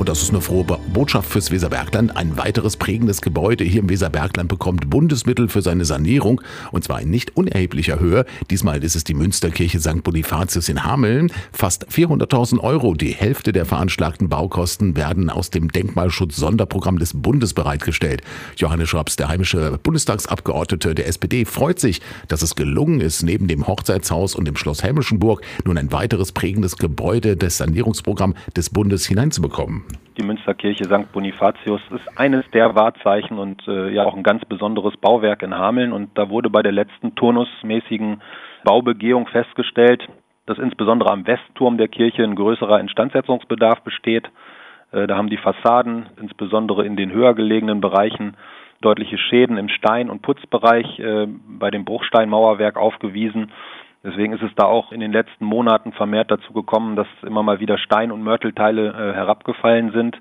Und das ist eine frohe Botschaft fürs Weserbergland. Ein weiteres prägendes Gebäude hier im Weserbergland bekommt Bundesmittel für seine Sanierung und zwar in nicht unerheblicher Höhe. Diesmal ist es die Münsterkirche St. Bonifatius in Hameln. Fast 400.000 Euro, die Hälfte der veranschlagten Baukosten, werden aus dem Denkmalschutz-Sonderprogramm des Bundes bereitgestellt. Johannes Schraps, der heimische Bundestagsabgeordnete der SPD, freut sich, dass es gelungen ist, neben dem Hochzeitshaus und dem Schloss Helmischenburg nun ein weiteres prägendes Gebäude des Sanierungsprogramms des Bundes hineinzubekommen. Die Münsterkirche St. Bonifatius ist eines der Wahrzeichen und äh, ja auch ein ganz besonderes Bauwerk in Hameln. Und da wurde bei der letzten turnusmäßigen Baubegehung festgestellt, dass insbesondere am Westturm der Kirche ein größerer Instandsetzungsbedarf besteht. Äh, da haben die Fassaden, insbesondere in den höher gelegenen Bereichen, deutliche Schäden im Stein- und Putzbereich äh, bei dem Bruchsteinmauerwerk aufgewiesen. Deswegen ist es da auch in den letzten Monaten vermehrt dazu gekommen, dass immer mal wieder Stein- und Mörtelteile äh, herabgefallen sind.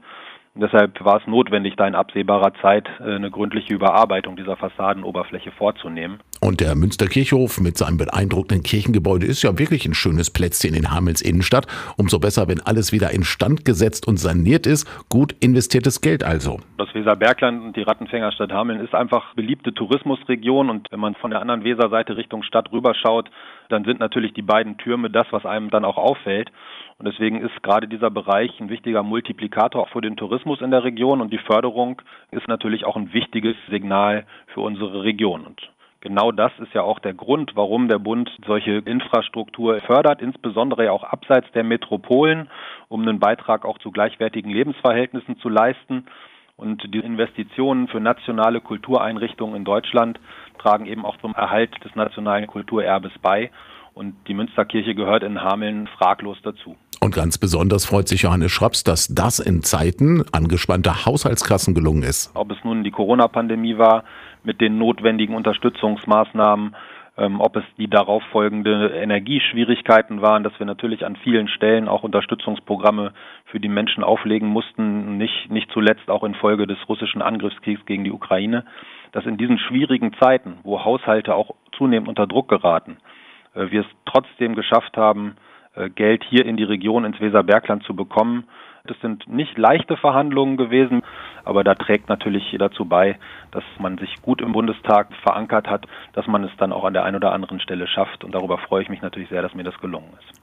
Deshalb war es notwendig, da in absehbarer Zeit äh, eine gründliche Überarbeitung dieser Fassadenoberfläche vorzunehmen. Und der Münsterkirchhof mit seinem beeindruckenden Kirchengebäude ist ja wirklich ein schönes Plätzchen in Hamels Innenstadt. Umso besser, wenn alles wieder instand gesetzt und saniert ist. Gut investiertes Geld also. Das Weserbergland und die Rattenfängerstadt Hameln ist einfach beliebte Tourismusregion. Und wenn man von der anderen Weserseite Richtung Stadt rüberschaut, dann sind natürlich die beiden Türme das, was einem dann auch auffällt. Und deswegen ist gerade dieser Bereich ein wichtiger Multiplikator auch für den Tourismus in der Region und die Förderung ist natürlich auch ein wichtiges Signal für unsere Region. Und Genau das ist ja auch der Grund, warum der Bund solche Infrastruktur fördert, insbesondere ja auch abseits der Metropolen, um einen Beitrag auch zu gleichwertigen Lebensverhältnissen zu leisten. Und die Investitionen für nationale Kultureinrichtungen in Deutschland tragen eben auch zum Erhalt des nationalen Kulturerbes bei. Und die Münsterkirche gehört in Hameln fraglos dazu. Und ganz besonders freut sich Johannes Schraps, dass das in Zeiten angespannter Haushaltskassen gelungen ist. Ob es nun die Corona-Pandemie war mit den notwendigen Unterstützungsmaßnahmen, ähm, ob es die darauf folgende Energieschwierigkeiten waren, dass wir natürlich an vielen Stellen auch Unterstützungsprogramme für die Menschen auflegen mussten, nicht, nicht zuletzt auch infolge des russischen Angriffskriegs gegen die Ukraine, dass in diesen schwierigen Zeiten, wo Haushalte auch zunehmend unter Druck geraten, äh, wir es trotzdem geschafft haben, Geld hier in die Region ins Weserbergland zu bekommen. Das sind nicht leichte Verhandlungen gewesen, aber da trägt natürlich dazu bei, dass man sich gut im Bundestag verankert hat, dass man es dann auch an der einen oder anderen Stelle schafft. Und darüber freue ich mich natürlich sehr, dass mir das gelungen ist.